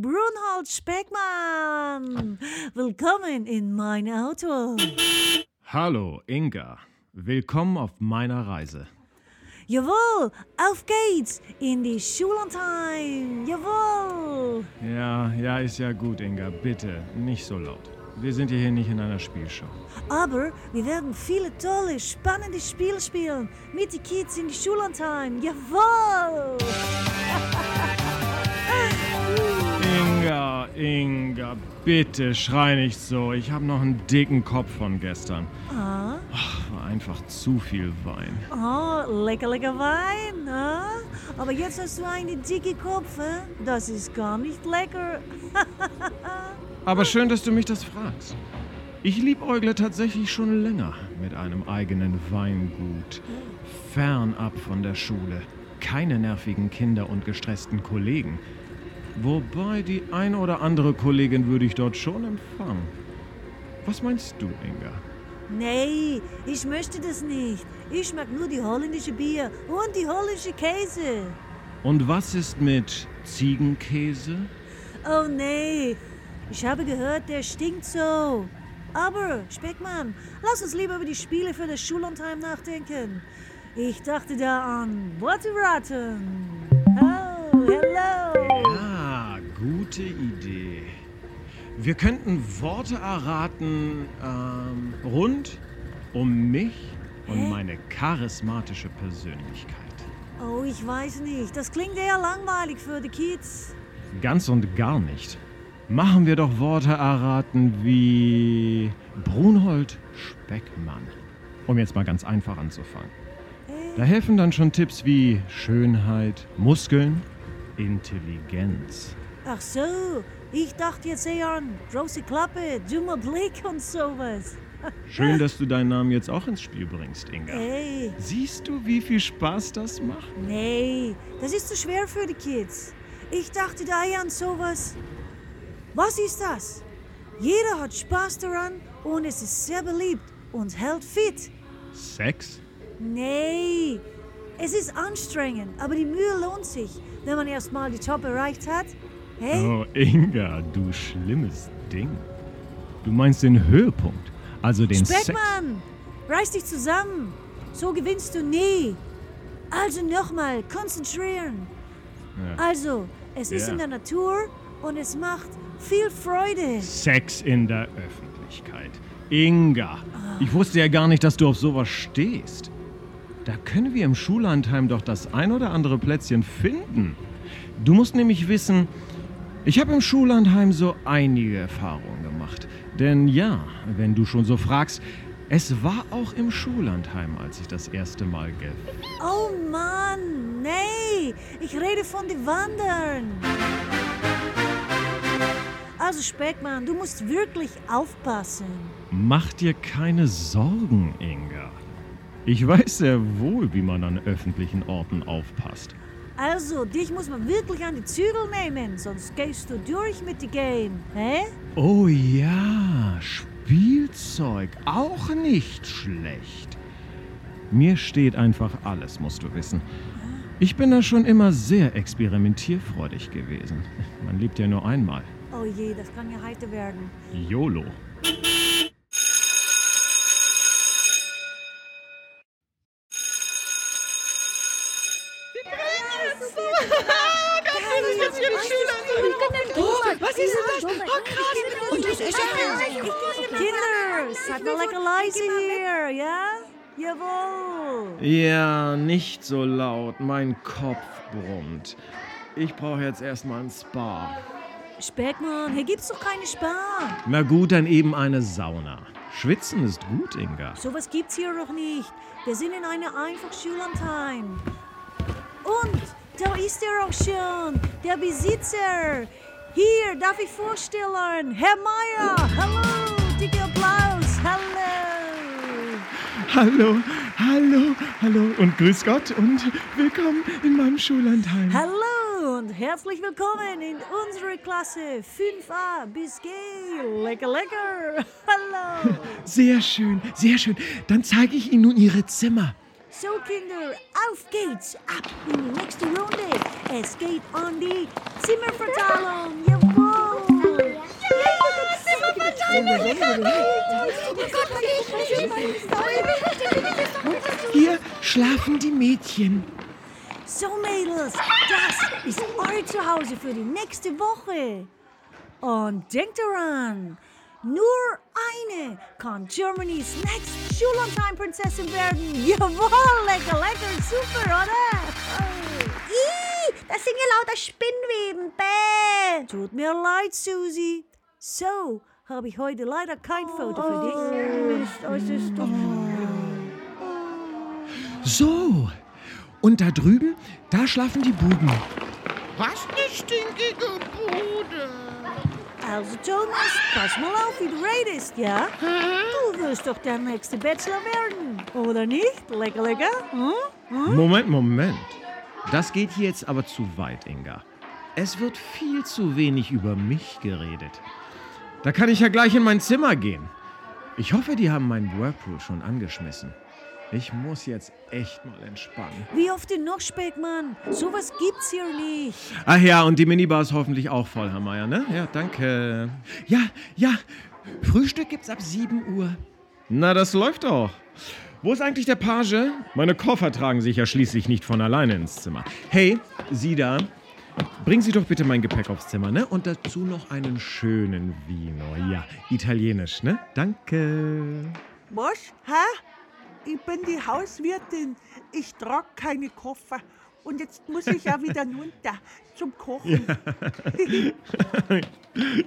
Brunhold Speckmann. Willkommen in mein Auto. Hallo, Inga. Willkommen auf meiner Reise. Jawohl, auf geht's in die Schullandheim. Jawohl. Ja, ja, ist ja gut, Inga. Bitte, nicht so laut. Wir sind hier nicht in einer Spielshow. Aber wir werden viele tolle, spannende Spiele spielen mit den Kids in die Schullandheim. Jawohl. Inga, Inga, bitte schrei nicht so. Ich habe noch einen dicken Kopf von gestern. Ah, Ach, war einfach zu viel Wein. oh, lecker, lecker Wein. Ah? Aber jetzt hast du einen dicken Kopf. Hä? Das ist gar nicht lecker. Aber schön, dass du mich das fragst. Ich liebäugle tatsächlich schon länger mit einem eigenen Weingut. Fernab von der Schule. Keine nervigen Kinder und gestressten Kollegen. Wobei die ein oder andere Kollegin würde ich dort schon empfangen. Was meinst du, Inga? Nee, ich möchte das nicht. Ich mag nur die holländische Bier und die holländische Käse. Und was ist mit Ziegenkäse? Oh nee, ich habe gehört, der stinkt so. Aber, Speckmann, lass uns lieber über die Spiele für das Schullandheim nachdenken. Ich dachte da an Worteraten. Gute Idee. Wir könnten Worte erraten ähm, rund um mich und Hä? meine charismatische Persönlichkeit. Oh, ich weiß nicht. Das klingt eher langweilig für die Kids. Ganz und gar nicht. Machen wir doch Worte erraten wie Brunhold Speckmann. Um jetzt mal ganz einfach anzufangen. Da helfen dann schon Tipps wie Schönheit, Muskeln, Intelligenz. Ach so, ich dachte jetzt eher an große Klappe, dummer Blick und sowas. Schön, dass du deinen Namen jetzt auch ins Spiel bringst, Inga. Ey, Siehst du, wie viel Spaß das macht? nee, das ist zu schwer für die Kids. Ich dachte da eher an sowas. Was ist das? Jeder hat Spaß daran und es ist sehr beliebt und hält fit. Sex? Nee, es ist anstrengend, aber die Mühe lohnt sich, wenn man erstmal die Top erreicht hat. Hey? Oh, Inga, du schlimmes Ding. Du meinst den Höhepunkt, also den Sex. Speckmann, reiß dich zusammen. So gewinnst du nie. Also nochmal, konzentrieren. Ja. Also, es ist Ja. in der Natur und es macht viel Freude. Sex in der Öffentlichkeit. Inga, ich wusste ja gar nicht, dass du auf sowas stehst. Da können wir im Schullandheim doch das ein oder andere Plätzchen finden. Du musst nämlich wissen, ich habe im Schullandheim so einige Erfahrungen gemacht. Denn ja, wenn du schon so fragst, es war auch im Schullandheim, als ich das erste Mal ge... Oh Mann, nee, ich rede von den Wandern. Also Speckmann, du musst wirklich aufpassen. Mach dir keine Sorgen, Inga. Ich weiß sehr wohl, wie man an öffentlichen Orten aufpasst. Also, dich muss man wirklich an die Zügel nehmen, sonst gehst du durch mit dem Game, hä? Oh ja, Spielzeug, auch nicht schlecht. Mir steht einfach alles, musst du wissen. Ich bin da schon immer sehr experimentierfreudig gewesen. Man lebt ja nur einmal. Oh je, das kann ja heiter werden. YOLO. Was ist denn das? Oh, krass. Und das ist ja... Mal lecker leise hier, ja? Jawohl. Ja, nicht so laut. Mein Kopf brummt. Ich brauche jetzt erstmal ein Spa. Speckmann, hier gibt's doch keine Spar. Na gut, dann eben eine Sauna. Schwitzen ist gut, Inga. Sowas gibt's hier doch nicht. Wir sind in einer Einfachschullandheim. Und da ist er auch schon, der Besitzer. Hier, darf ich vorstellen, Herr Meier. Hallo, Hallo, hallo, hallo und grüß Gott und willkommen in meinem Schullandheim. Hallo und herzlich willkommen in unserer Klasse 5a bis G. Lecker, lecker. Hallo. Sehr schön, sehr schön. Dann zeige ich Ihnen nun Ihre Zimmer. So, Kinder, auf geht's. Ab in die nächste Runde. Es geht an die Zimmerverteilung. Hier schlafen die Mädchen. So, Mädels, das ist euer Zuhause für die nächste Woche. Und denkt daran, nur eine kann Germany's next Schullandheim-Prinzessin werden. Jawohl, lecker, lecker, super, oder? Ih, das sind ja lauter Spinnweben. Bäh. Tut mir leid, Susi. So habe ich heute leider kein Foto für dich. Mist, äußerst So. Und da drüben, da schlafen die Buben. Was eine stinkige Bude. Also, Thomas, pass mal auf, wie du redest, ja? Du wirst doch der nächste Bachelor werden, oder nicht? Lecker, lecker? Hm? Moment, Moment. Das geht hier jetzt aber zu weit, Inga. Es wird viel zu wenig über mich geredet. Da kann ich ja gleich in mein Zimmer gehen. Ich hoffe, die haben meinen Whirlpool schon angeschmissen. Ich muss jetzt echt mal entspannen. Wie oft denn noch, Speckmann? Sowas gibt's hier nicht. Ach ja, und die Minibar ist hoffentlich auch voll, Herr Meier, ne? Ja, danke. Ja, ja. Frühstück gibt's ab 7 Uhr. Na, das läuft doch. Wo ist eigentlich der Page? Meine Koffer tragen sich ja schließlich nicht von alleine ins Zimmer. Hey, Sie da. Bringen Sie doch bitte mein Gepäck aufs Zimmer, ne? Und dazu noch einen schönen Vino. Ja, italienisch, ne? Danke. Was? Hä? Ich bin die Hauswirtin. Ich trage keine Koffer. Und jetzt muss ich ja wieder runter zum Kochen.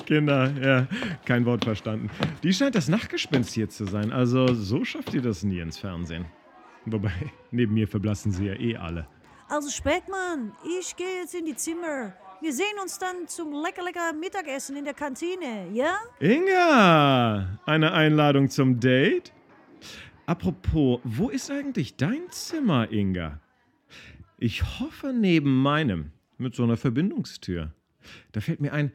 Kinder, ja, kein Wort verstanden. Die scheint das Nachtgespenst hier zu sein. Also, so schafft ihr das nie ins Fernsehen. Wobei, neben mir verblassen sie ja eh alle. Also, Speckmann, ich gehe jetzt in die Zimmer. Wir sehen uns dann zum lecker, lecker Mittagessen in der Kantine, ja? Inga, eine Einladung zum Date? Apropos, wo ist eigentlich dein Zimmer, Inga? Ich hoffe neben meinem, mit so einer Verbindungstür. Da fällt mir ein,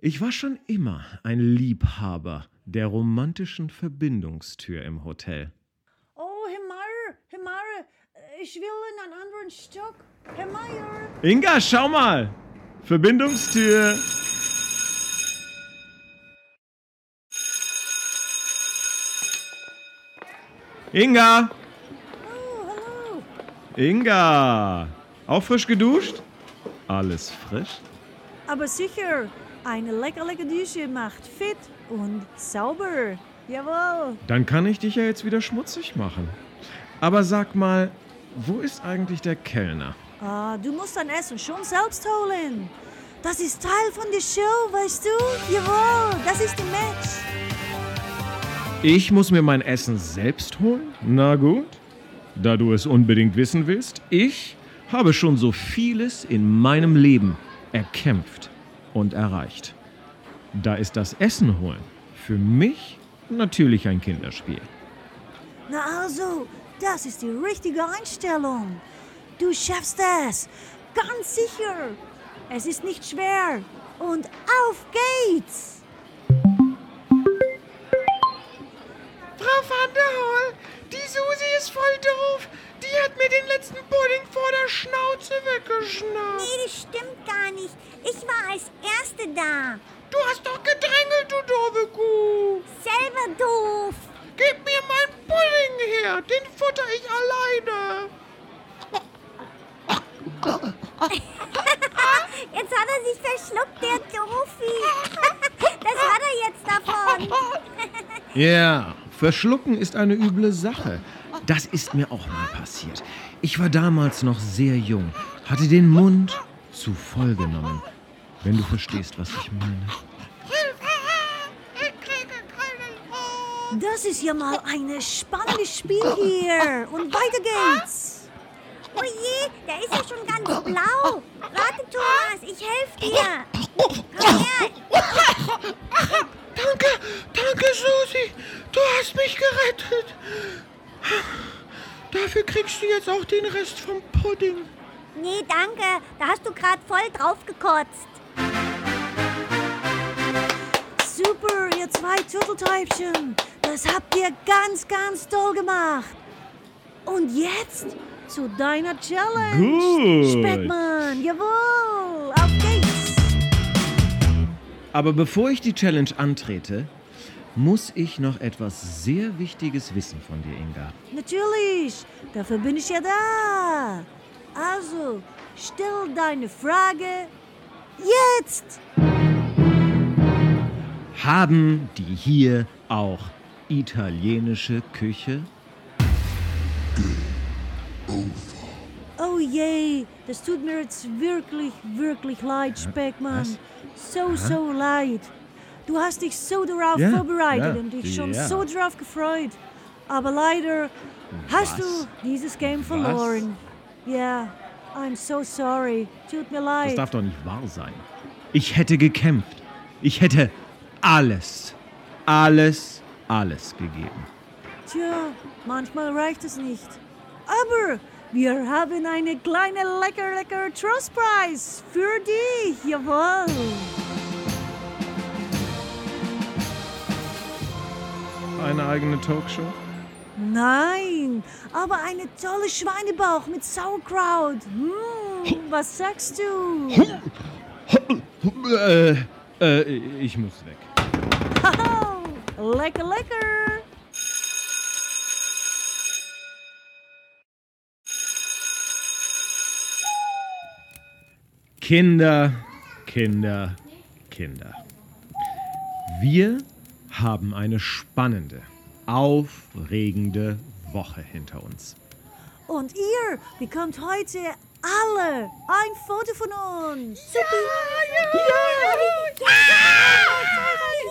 ich war schon immer ein Liebhaber der romantischen Verbindungstür im Hotel. Oh, Herr Meier, ich will in einen anderen Stock. Herr Meier. Inga, schau mal! Verbindungstür! Inga! Oh, hallo. Inga! Auch frisch geduscht? Alles frisch? Aber sicher, eine lecker, lecker Dusche macht fit und sauber. Jawohl. Dann kann ich dich ja jetzt wieder schmutzig machen. Aber sag mal, wo ist eigentlich der Kellner? Ah, du musst dein Essen schon selbst holen. Das ist Teil von der Show, weißt du? Jawohl, das ist die Match. Ich muss mir mein Essen selbst holen? Na gut. Da du es unbedingt wissen willst, ich habe schon so vieles in meinem Leben erkämpft und erreicht. Da ist das Essen holen für mich natürlich ein Kinderspiel. Na also, das ist die richtige Einstellung. Du schaffst es. Ganz sicher. Es ist nicht schwer. Und auf geht's. Frau van der Holl, die Susi ist voll doof. Die hat mir den letzten Pudding vor der Schnauze weggeschnappt. Nee, das stimmt gar nicht. Ich war als Erste da. Du hast doch gedrängelt, du doofe Kuh. Selber doof. Gib mir meinen Pudding her. Den futter ich alleine. Jetzt hat er sich verschluckt, der Doofi. Das hat er jetzt davon. Ja, verschlucken ist eine üble Sache. Das ist mir auch mal passiert. Ich war damals noch sehr jung, hatte den Mund zu voll genommen. Wenn du verstehst, was ich meine. Ich kriege keinen Ohr. Das ist ja mal ein spannendes Spiel hier. Und weiter geht's. Oh je, der ist ja schon ganz blau. Warte, Thomas, ich helfe dir. Komm her. Danke, danke, Susi. Du hast mich gerettet. Dafür kriegst du jetzt auch den Rest vom Pudding. Nee, danke. Da hast du gerade voll drauf gekotzt. Super, ihr zwei Turteltäubchen. Das habt ihr ganz, ganz toll gemacht. Und jetzt zu deiner Challenge. Gut. Speckmann, jawohl. Auf geht's. Aber bevor ich die Challenge antrete, muss ich noch etwas sehr Wichtiges wissen von dir, Inga. Natürlich, dafür bin ich ja da. Also, stell deine Frage jetzt. Haben die hier auch italienische Küche? Oh je, das tut mir jetzt wirklich, wirklich leid, Speckmann. So, so leid. Du hast dich so darauf Ja, vorbereitet ja, und dich schon ja. so darauf gefreut. Aber leider hast Was? du dieses Game verloren. Ja, I'm so sorry. Tut mir Das leid. darf doch nicht wahr sein. Ich hätte gekämpft. Ich hätte alles, alles, alles gegeben. Tja, manchmal reicht es nicht. Aber wir haben eine kleine lecker, lecker Trostpreis für dich. Jawohl. Eine eigene Talkshow? Nein, aber eine tolle Schweinebauch mit Sauerkraut. Hm, was sagst du? Äh, äh, ich muss weg. Lecker, lecker. Kinder, Kinder, Kinder. Wir haben eine spannende, aufregende Woche hinter uns. Und ihr bekommt heute alle ein Foto von uns.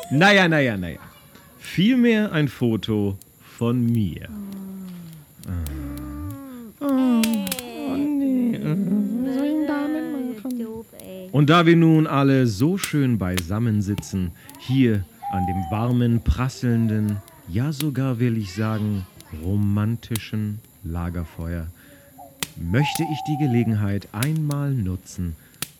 Naja, naja, naja. Vielmehr ein Foto von mir. Doof, ey. Und da wir nun alle so schön beisammen sitzen, hier an dem warmen, prasselnden, ja sogar will ich sagen, romantischen Lagerfeuer, möchte ich die Gelegenheit einmal nutzen,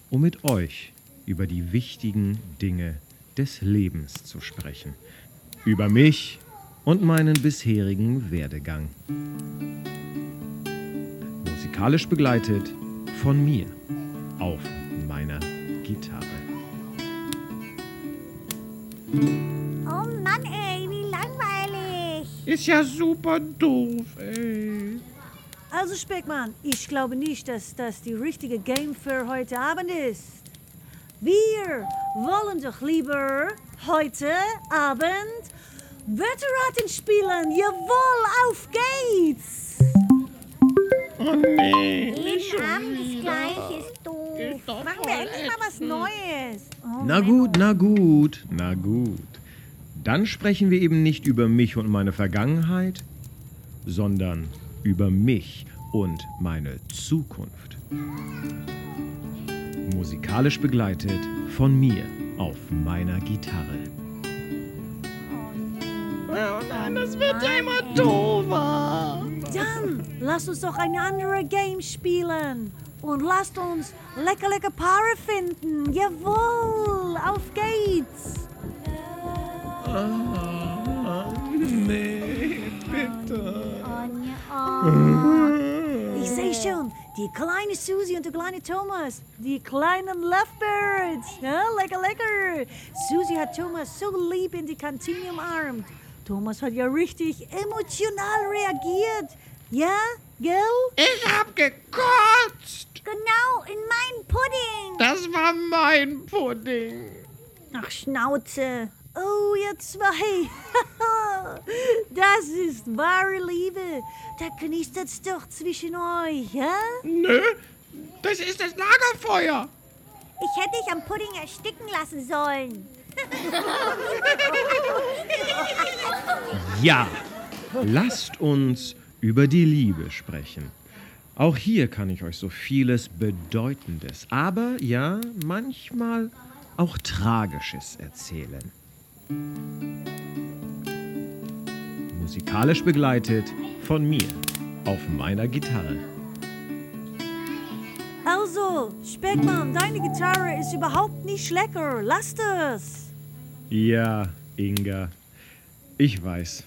um mit euch über die wichtigen Dinge des Lebens zu sprechen. Über mich und meinen bisherigen Werdegang. Musikalisch begleitet von mir auf meiner Gitarre. Oh Mann, ey, wie langweilig. Ist ja super doof, ey. Also Speckmann, ich glaube nicht, dass das die richtige Game für heute Abend ist. Wir wollen doch lieber heute Abend Wörterraten spielen. Jawohl, auf geht's! Oh nee. Abend das Gleiche ist doof. Machen wir endlich mal was Neues. Oh, Na gut, na gut, na gut. Dann sprechen wir eben nicht über mich und meine Vergangenheit, sondern über mich und meine Zukunft. Musikalisch begleitet von mir auf meiner Gitarre. Oh nein, das wird ja immer doofer. Dann lasst uns doch ein anderes Game spielen. Und lasst uns lecker, lecker Paare finden. Jawohl, auf geht's. Nee, bitte. Ich sehe schon, die kleine Susie und der kleine Thomas, die kleinen Lovebirds. Ja, lecker, lecker. Susie hat Thomas so lieb in die Kantine umarmt. Thomas hat ja richtig emotional reagiert. Ja, gell? Ich hab gekotzt. Genau, in meinen Pudding. Das war mein Pudding. Ach, Schnauze. Oh, ihr zwei. das ist wahre Liebe. Da knistert's doch zwischen euch, ja? Nö, das ist das Lagerfeuer. Ich hätte dich am Pudding ersticken lassen sollen. Ja, lasst uns über die Liebe sprechen. Auch hier kann ich euch so vieles Bedeutendes, aber ja, manchmal auch Tragisches erzählen. Musikalisch begleitet von mir auf meiner Gitarre. Also, Speckmann, deine Gitarre ist überhaupt nicht lecker. Lasst es. Ja, Inga, ich weiß.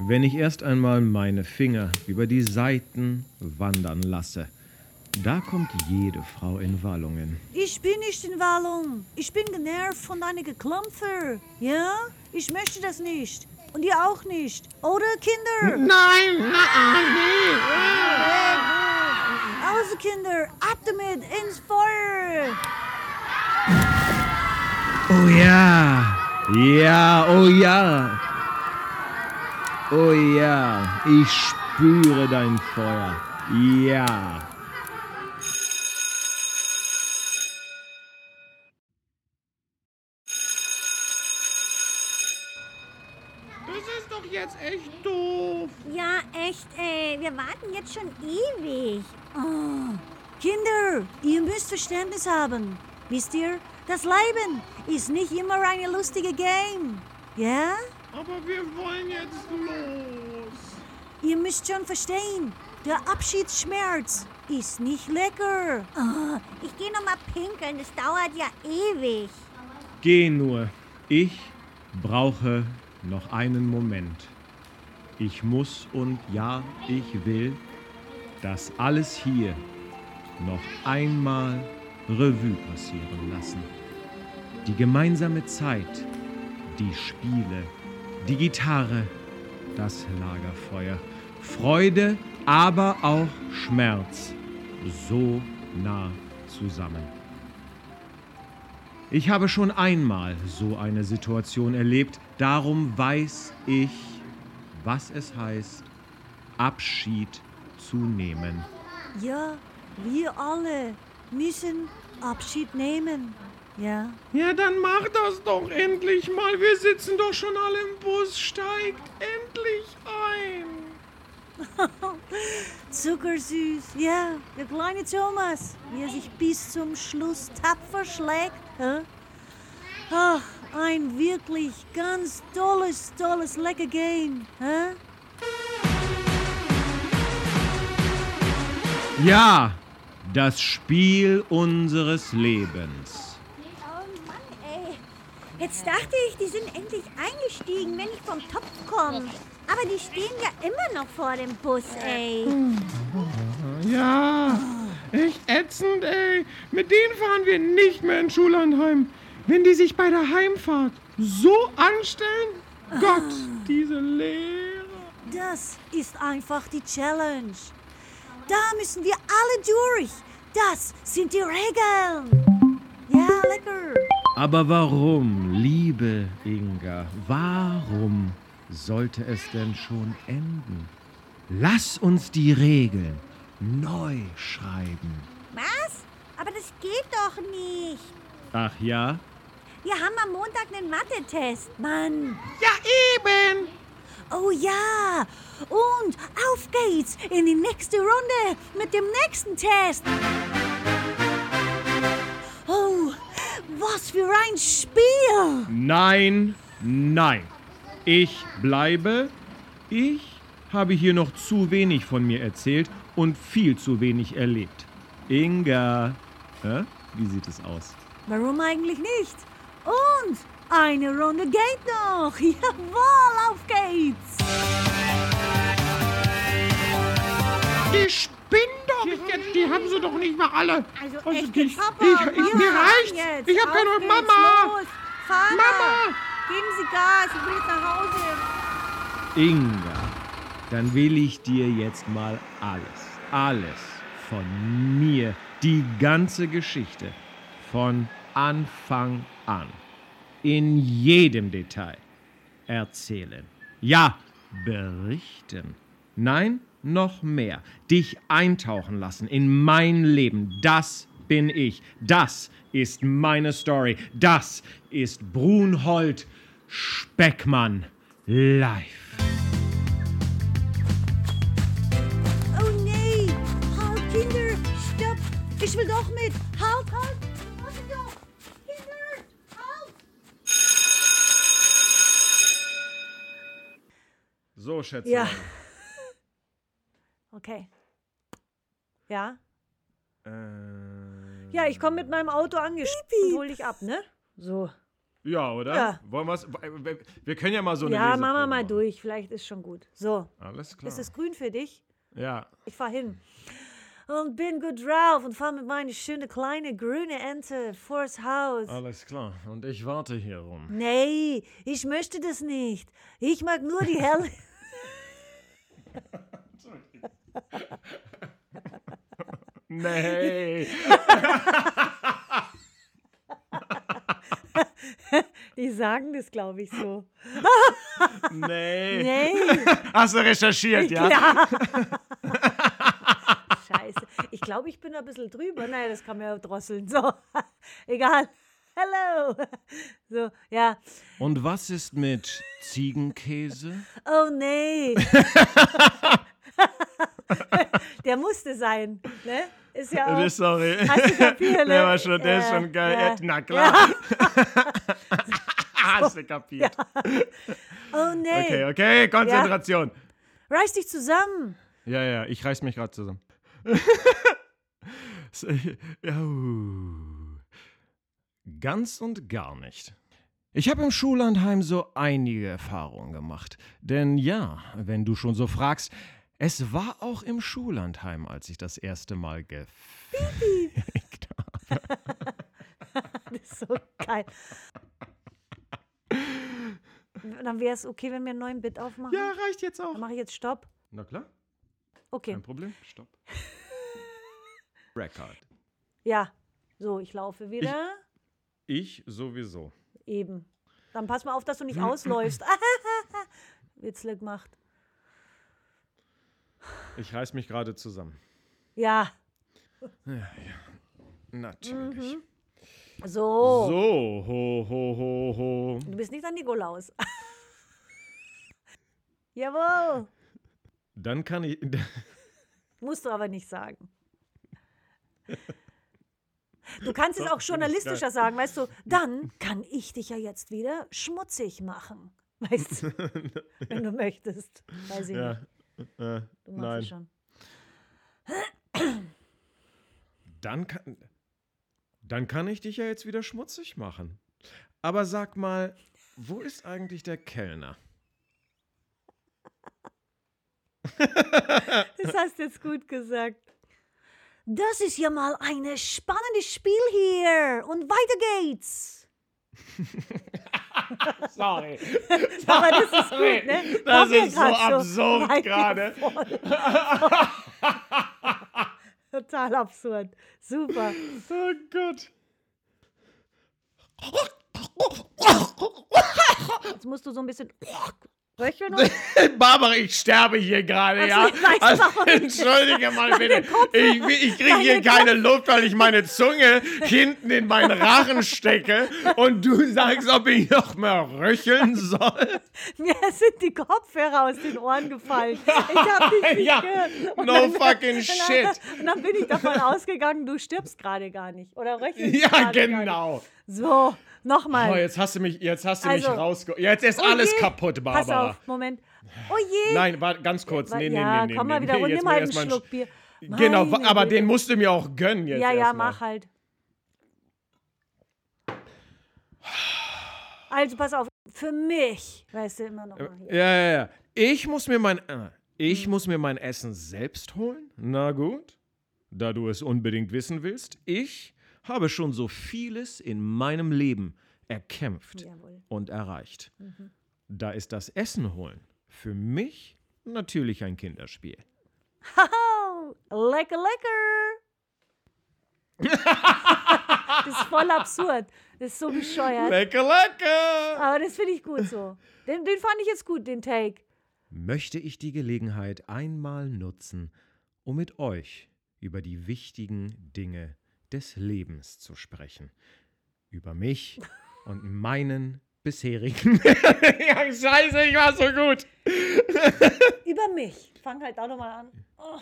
Wenn ich erst einmal meine Finger über die Saiten wandern lasse, Da kommt jede Frau in Wallungen. Ich bin nicht in Wallung. Ich bin genervt von deinen Geklampfer. Ja? Ich möchte das nicht. Und ihr auch nicht. Oder, Kinder? Nein, nee. Also, Kinder, ab damit ins Feuer. Oh ja, ja, oh ja. Oh ja, ich spüre dein Feuer. Ja. Das ist doch jetzt echt doof. Ja, echt, ey. Wir warten jetzt schon ewig. Oh, Kinder, ihr müsst Verständnis haben. Wisst ihr, das Leben ist nicht immer eine lustige Game. Ja? Aber wir wollen jetzt los. Ihr müsst schon verstehen, der Abschiedsschmerz ist nicht lecker. Oh, ich gehe noch mal pinkeln. Das dauert ja ewig. Geh nur. Ich brauche noch einen Moment. Ich muss und ja, ich will das alles hier noch einmal Revue passieren lassen. Die gemeinsame Zeit, die Spiele, die Gitarre, das Lagerfeuer, Freude, aber auch Schmerz, so nah zusammen. Ich habe schon einmal so eine Situation erlebt, darum weiß ich, was es heißt, Abschied zu nehmen. Ja, wir alle müssen Abschied nehmen. Ja? Ja, dann mach das doch endlich mal. Wir sitzen doch schon alle im Bus. Steigt endlich ein. Zuckersüß, ja, der kleine Thomas, wie er sich bis zum Schluss tapfer schlägt. Ach, ein wirklich ganz tolles, tolles, lecker Game. Hä? Ja, das Spiel unseres Lebens. Jetzt dachte ich, die sind endlich eingestiegen, wenn ich vom Topf komme. Aber die stehen ja immer noch vor dem Bus, ey. Ja, echt ätzend, ey. Mit denen fahren wir nicht mehr in Schullandheim. Wenn die sich bei der Heimfahrt so anstellen, Gott, diese Lehrer. Das ist einfach die Challenge. Da müssen wir alle durch. Das sind die Regeln. Ja, lecker. Aber warum, liebe Inga, warum sollte es denn schon enden? Lass uns die Regeln neu schreiben. Was? Aber das geht doch nicht. Ach ja? Wir haben am Montag einen Mathe-Test. Mann. Ja, eben. Oh ja. Und auf geht's in die nächste Runde mit dem nächsten Test. Was für ein Spiel. Nein, nein. Ich bleibe. Ich habe hier noch zu wenig von mir erzählt und viel zu wenig erlebt. Inga, hä? wie sieht es aus? Warum eigentlich nicht? Und eine Runde geht noch. Jawohl, auf geht's. Die spinnen doch jetzt. Die haben sie doch nicht mal alle. Also Also echt, ich, Papa, ich, wir ich, mir reicht's. jetzt. Ich hab keine geht's, Mama. Los. Vater, Mama. geben Sie Gas. Ich will jetzt nach Hause. Inga, dann will ich dir jetzt mal alles, alles von mir, die ganze Geschichte, von Anfang an, in jedem Detail erzählen. Ja, berichten. Nein, noch mehr. Dich eintauchen lassen in mein Leben. Das bin ich. Das ist meine Story. Das ist Brunhold Speckmann live. Oh nee. Halt, Kinder. Stopp. Ich will doch mit. Halt, halt. Halt. So, Schätzchen. Ja. Okay. Ja? Äh, Ja, ich komme mit meinem Auto angeschickt und hol dich ab, ne? So. ja, oder? Ja. Wollen wir's, wir können ja mal so eine Ja, machen wir mal machen. durch. Vielleicht ist schon gut. So. Alles klar. Ist es grün für dich? ja. Ich fahr hin. und bin gut drauf und fahre mit meiner schönen kleine grüne Ente vors Haus. Alles klar. Und ich warte hier rum. Nee, ich möchte das nicht. Ich mag nur die helle. Nee. Die sagen das, glaube ich, so. Nee. Nee. Hast du recherchiert, ja? Ja. Scheiße. Ich glaube, ich bin ein bisschen drüber. Nein, das kann mir ja drosseln. So, egal. Hello. So, ja. Und was ist mit Ziegenkäse? Oh nee. Der musste sein, ne? Ist ja auch. Sorry. Hast du kapiert, ne? Der war schon, der ist Ja, schon geil. ja. Na klar. Hast du kapiert. Oh nee. Okay, okay, Konzentration. Reiß dich zusammen. Ja, ja, ich reiß mich gerade zusammen. Ja, uh. Ganz und gar nicht. Ich habe im Schullandheim so einige Erfahrungen gemacht. Denn ja, wenn du schon so fragst, es war auch im Schullandheim, als ich das erste Mal gefickt habe. Das ist so geil. Dann wäre es okay, wenn wir einen neuen Bit aufmachen. Ja, reicht jetzt auch. Dann mache ich jetzt Stopp. Na klar, Okay. kein Problem. Stopp. Record. Ja. So, ich laufe wieder. Ich sowieso. Eben. Dann pass mal auf, dass du nicht ausläufst. Witzle gemacht. Ich reiß mich gerade zusammen. Ja. Natürlich. So. So, ho, ho, ho, ho. Du bist nicht an Nikolaus. Jawohl. Dann kann ich. Musst du aber nicht sagen. Du kannst es auch journalistischer sagen, weißt du, dann kann ich dich ja jetzt wieder schmutzig machen. Weißt du, wenn du möchtest. Weiß ich Ja. nicht. Äh, Du machst nein. es schon. Dann kann. Dann kann ich dich ja jetzt wieder schmutzig machen. Aber sag mal, wo ist eigentlich der Kellner? Das hast du jetzt gut gesagt. Das ist ja mal ein spannendes Spiel hier. Und weiter geht's. Sorry. Aber das ist gut, ne? Das mir ist so absurd gerade. Total absurd. Super. Oh Gott. Jetzt musst du so ein bisschen Barbara, ich sterbe hier gerade, ja? Also, entschuldige mal bitte. Ich, ich kriege hier keine Luft, weil ich meine Zunge hinten in meinen Rachen stecke und du sagst, ob ich noch mehr röcheln soll. mir sind die Kopfhörer aus den Ohren gefallen. Ich hab dich nicht Ja, gehört. No dann- fucking dann- shit. Und dann bin ich davon ausgegangen, du stirbst gerade gar nicht. Oder röchelst Ja, gerade gar nicht. genau. So, nochmal. Oh, jetzt hast du mich, jetzt hast du Also, mich rausgeholt. Jetzt ist Oh alles je. kaputt, Pass Barbara. auf, Moment. Oh je. Nein, warte, ganz kurz. Nee, nee, ja, nee, nee. komm nee, mal wieder nee, und jetzt nimm halt ich einen mal Schluck Bier. Genau, Meine aber Güte. den musst du mir auch gönnen jetzt Ja, ja, mal. mach halt. Also pass auf, für mich, weißt du immer noch mal hier. Ja, ja, ja. Ich muss mir mein, äh, ich muss mir mein Essen selbst holen. Na gut, da du es unbedingt wissen willst. Ich habe schon so vieles in meinem Leben erkämpft Jawohl. und erreicht. Mhm. Da ist das Essen holen für mich natürlich ein Kinderspiel. Haha, lecker, lecker. das ist voll absurd. Das ist so bescheuert. Lecker, lecker! Aber das finde ich gut so. Den, den fand ich jetzt gut, den Take. Möchte ich die Gelegenheit einmal nutzen, um mit euch über die wichtigen Dinge des Lebens zu sprechen. Über mich und meinen bisherigen. ja, scheiße, ich war so gut. Über mich. Fang halt auch nochmal an. Oh,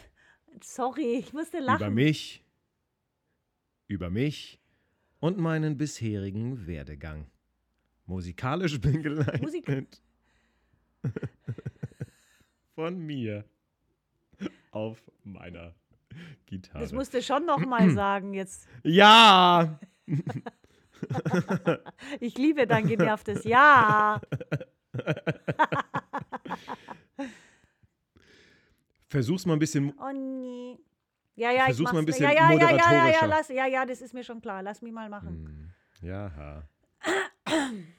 sorry, ich musste lachen. Über mich. Über mich und meinen bisherigen Werdegang. Musikalisch bin geleitet. Musik. Von mir. Auf meiner Gitarre. Das musst du schon nochmal sagen jetzt. ja! Ich liebe dein genervtes Ja. Versuch's mal ein bisschen. Oh nee. Ja, ja, Versuch's ich mal ein bisschen ja, ja, ja, ja, ja, ja, moderatorischer. lass, ja, ja, das ist mir schon klar. Lass mich mal machen. Ja.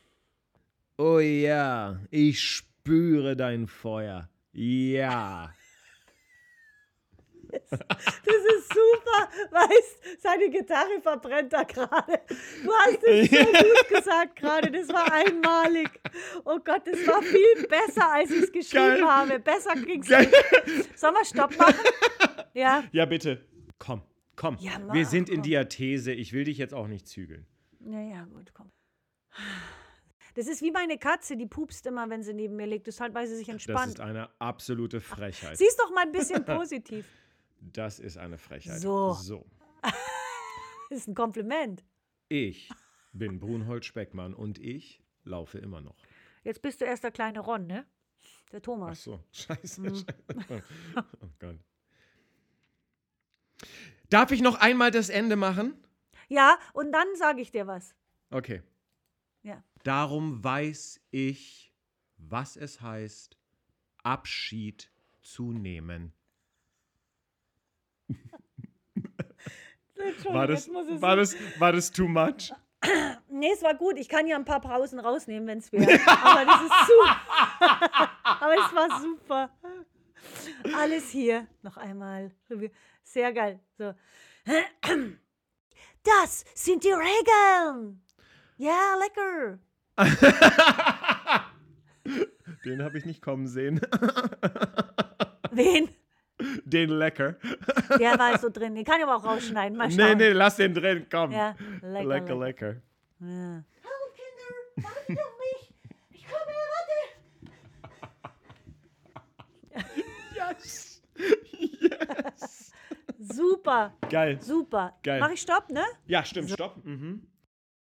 Oh ja, ich spüre dein Feuer. Ja. Das ist super, weißt, seine Gitarre verbrennt da gerade. Du hast es so gut gesagt gerade, das war einmalig. Oh Gott, das war viel besser, als ich es geschrieben Geil. habe. Besser ging's nicht. Sollen wir Stopp machen? Ja. Ja, bitte. Komm, komm. Ja, mach, Wir sind in komm. Diathese. Ich will dich jetzt auch nicht zügeln. Naja, gut, komm. Das ist wie meine Katze, die pupst immer, wenn sie neben mir liegt. Deshalb, weil sie sich Das entspannt. ist eine absolute Frechheit. Siehst doch mal ein bisschen positiv. Das ist eine Frechheit. So. So. Das ist ein Kompliment. Ich bin Brunhold Speckmann und ich laufe immer noch. Jetzt bist du erst der kleine Ron, ne? Der Ach Thomas. so, scheiße. Mhm. scheiße. Oh Gott. Darf ich noch einmal das Ende machen? Ja, und dann sage ich dir was. Okay. Ja. Darum weiß ich, was es heißt, Abschied zu nehmen. War das, war das, war das too much? Nee, es war gut. Ich kann ja ein paar Pausen rausnehmen, wenn es wäre. Aber das ist super. Aber es war super. Alles hier. Noch einmal. Sehr geil. So. Das sind die Regeln. Ja, lecker. Den habe ich nicht kommen sehen. Wen? Den lecker. Der war so drin. Den kann ich aber auch rausschneiden. Mal Nee, schauen. nee, lass den drin, komm. Ja, lecker, lecker, lecker. lecker. Ja. Hallo Kinder, wartet auf mich. Ich komme, warte. Yes. Yes. Super. Geil. Super. Geil. Mach ich Stopp, ne? Ja, stimmt, stopp. Mhm.